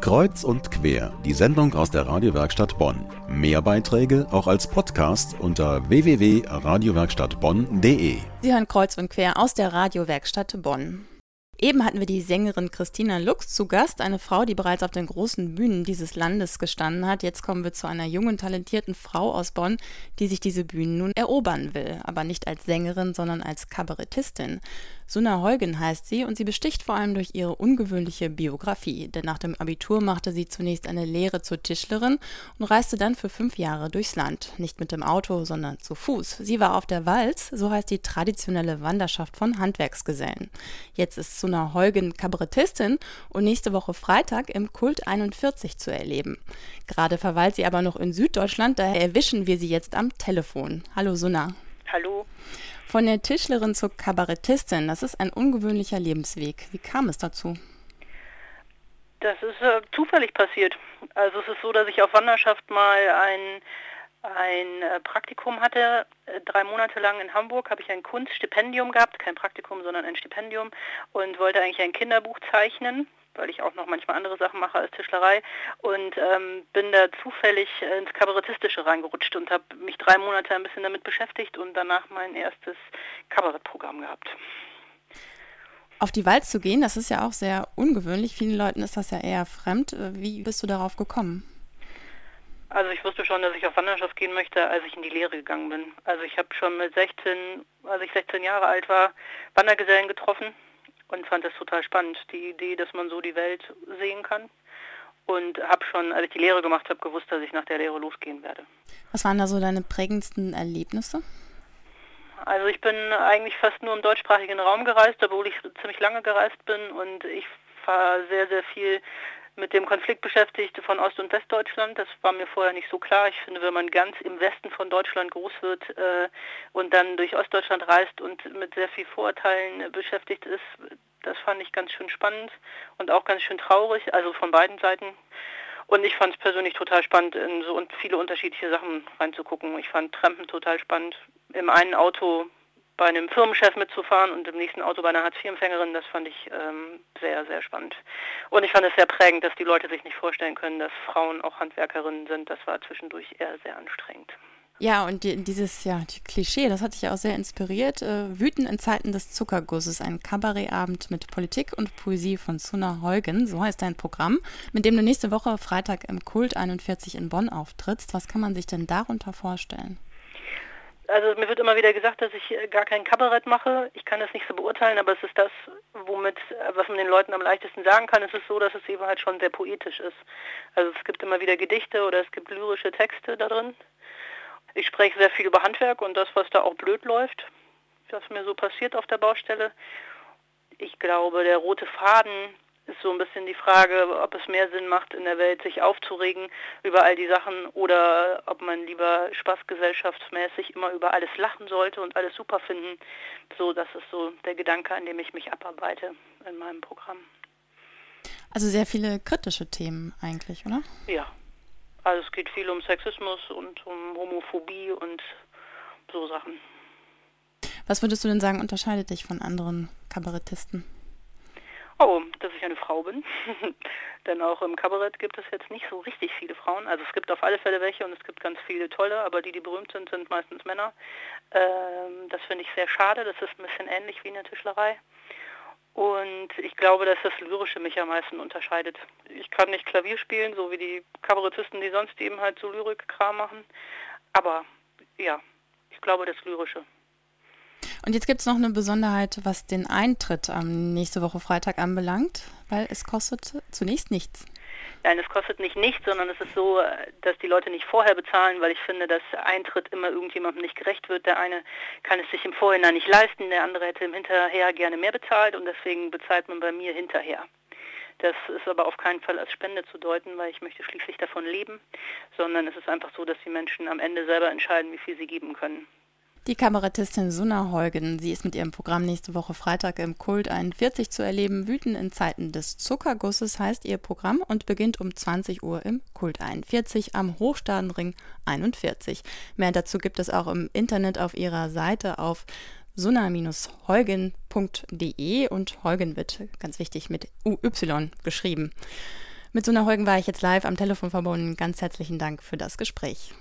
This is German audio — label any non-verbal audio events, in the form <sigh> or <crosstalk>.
Kreuz und quer, die Sendung aus der Radiowerkstatt Bonn. Mehr Beiträge auch als Podcast unter www.radiowerkstattbonn.de. Sie hören Kreuz und quer aus der Radiowerkstatt Bonn. Eben hatten wir die Sängerin Christina Lux zu Gast, eine Frau, die bereits auf den großen Bühnen dieses Landes gestanden hat. Jetzt kommen wir zu einer jungen, talentierten Frau aus Bonn, die sich diese Bühnen nun erobern will, aber nicht als Sängerin, sondern als Kabarettistin. Suna Heugen heißt sie und sie besticht vor allem durch ihre ungewöhnliche Biografie. Denn nach dem Abitur machte sie zunächst eine Lehre zur Tischlerin und reiste dann für fünf Jahre durchs Land. Nicht mit dem Auto, sondern zu Fuß. Sie war auf der Walz, so heißt die traditionelle Wanderschaft von Handwerksgesellen. Jetzt ist Suna Heugen Kabarettistin und nächste Woche Freitag im Kult 41 zu erleben. Gerade verweilt sie aber noch in Süddeutschland, daher erwischen wir sie jetzt am Telefon. Hallo Suna. Hallo. Von der Tischlerin zur Kabarettistin, das ist ein ungewöhnlicher Lebensweg. Wie kam es dazu? Das ist äh, zufällig passiert. Also es ist so, dass ich auf Wanderschaft mal ein, ein äh, Praktikum hatte. Äh, drei Monate lang in Hamburg habe ich ein Kunststipendium gehabt, kein Praktikum, sondern ein Stipendium und wollte eigentlich ein Kinderbuch zeichnen weil ich auch noch manchmal andere Sachen mache als Tischlerei und ähm, bin da zufällig ins Kabarettistische reingerutscht und habe mich drei Monate ein bisschen damit beschäftigt und danach mein erstes Kabarettprogramm gehabt. Auf die Walz zu gehen, das ist ja auch sehr ungewöhnlich. Vielen Leuten ist das ja eher fremd. Wie bist du darauf gekommen? Also ich wusste schon, dass ich auf Wanderschaft gehen möchte, als ich in die Lehre gegangen bin. Also ich habe schon mit 16, als ich 16 Jahre alt war, Wandergesellen getroffen und fand das total spannend, die Idee, dass man so die Welt sehen kann. Und habe schon, als ich die Lehre gemacht habe, gewusst, dass ich nach der Lehre losgehen werde. Was waren da so deine prägendsten Erlebnisse? Also ich bin eigentlich fast nur im deutschsprachigen Raum gereist, obwohl ich ziemlich lange gereist bin und ich fahre sehr, sehr viel mit dem Konflikt beschäftigt von Ost- und Westdeutschland. Das war mir vorher nicht so klar. Ich finde, wenn man ganz im Westen von Deutschland groß wird äh, und dann durch Ostdeutschland reist und mit sehr viel Vorurteilen beschäftigt ist, das fand ich ganz schön spannend und auch ganz schön traurig, also von beiden Seiten. Und ich fand es persönlich total spannend, in so viele unterschiedliche Sachen reinzugucken. Ich fand Trampen total spannend. Im einen Auto bei einem Firmenchef mitzufahren und im nächsten Auto bei einer Hartz-IV-Empfängerin, das fand ich ähm, sehr, sehr spannend. Und ich fand es sehr prägend, dass die Leute sich nicht vorstellen können, dass Frauen auch Handwerkerinnen sind. Das war zwischendurch eher sehr anstrengend. Ja, und die, dieses ja, die Klischee, das hat dich auch sehr inspiriert. Äh, Wüten in Zeiten des Zuckergusses, ein Kabarettabend mit Politik und Poesie von Suna Heugen, so heißt dein Programm, mit dem du nächste Woche Freitag im Kult 41 in Bonn auftrittst. Was kann man sich denn darunter vorstellen? also mir wird immer wieder gesagt, dass ich äh, gar kein Kabarett mache. Ich kann das nicht so beurteilen, aber es ist das, womit, äh, was man den Leuten am leichtesten sagen kann. Es ist so, dass es eben halt schon sehr poetisch ist. Also es gibt immer wieder Gedichte oder es gibt lyrische Texte da drin. Ich spreche sehr viel über Handwerk und das, was da auch blöd läuft, was mir so passiert auf der Baustelle. Ich glaube, der rote Faden ist so ein bisschen die Frage, ob es mehr Sinn macht, in der Welt sich aufzuregen über all die Sachen oder ob man lieber spaßgesellschaftsmäßig immer über alles lachen sollte und alles super finden. So, das ist so der Gedanke, an dem ich mich abarbeite in meinem Programm. Also sehr viele kritische Themen eigentlich, oder? Ja. Also es geht viel um Sexismus und um Homophobie und so Sachen. Was würdest du denn sagen, unterscheidet dich von anderen Kabarettisten? Oh, dass ich eine Frau bin. <laughs> Denn auch im Kabarett gibt es jetzt nicht so richtig viele Frauen. Also es gibt auf alle Fälle welche und es gibt ganz viele tolle, aber die, die berühmt sind, sind meistens Männer. Ähm, das finde ich sehr schade. Das ist ein bisschen ähnlich wie in der Tischlerei. Und ich glaube, dass das Lyrische mich am meisten unterscheidet. Ich kann nicht Klavier spielen, so wie die Kabarettisten, die sonst eben halt so Lyrik-Kram machen. Aber ja, ich glaube das Lyrische. Und jetzt gibt es noch eine Besonderheit, was den Eintritt am nächste Woche Freitag anbelangt, weil es kostet zunächst nichts. Nein, es kostet nicht nichts, sondern es ist so, dass die Leute nicht vorher bezahlen, weil ich finde, dass Eintritt immer irgendjemandem nicht gerecht wird. Der eine kann es sich im Vorhinein nicht leisten, der andere hätte im Hinterher gerne mehr bezahlt und deswegen bezahlt man bei mir hinterher. Das ist aber auf keinen Fall als Spende zu deuten, weil ich möchte schließlich davon leben, sondern es ist einfach so, dass die Menschen am Ende selber entscheiden, wie viel sie geben können. Die Kabarettistin Sunna Heugen, sie ist mit ihrem Programm nächste Woche Freitag im Kult 41 zu erleben. Wüten in Zeiten des Zuckergusses heißt ihr Programm und beginnt um 20 Uhr im Kult 41 am Hochstadenring 41. Mehr dazu gibt es auch im Internet auf ihrer Seite auf sunna-heugen.de und Heugen wird ganz wichtig mit UY geschrieben. Mit Suna Heugen war ich jetzt live am Telefon verbunden. Ganz herzlichen Dank für das Gespräch.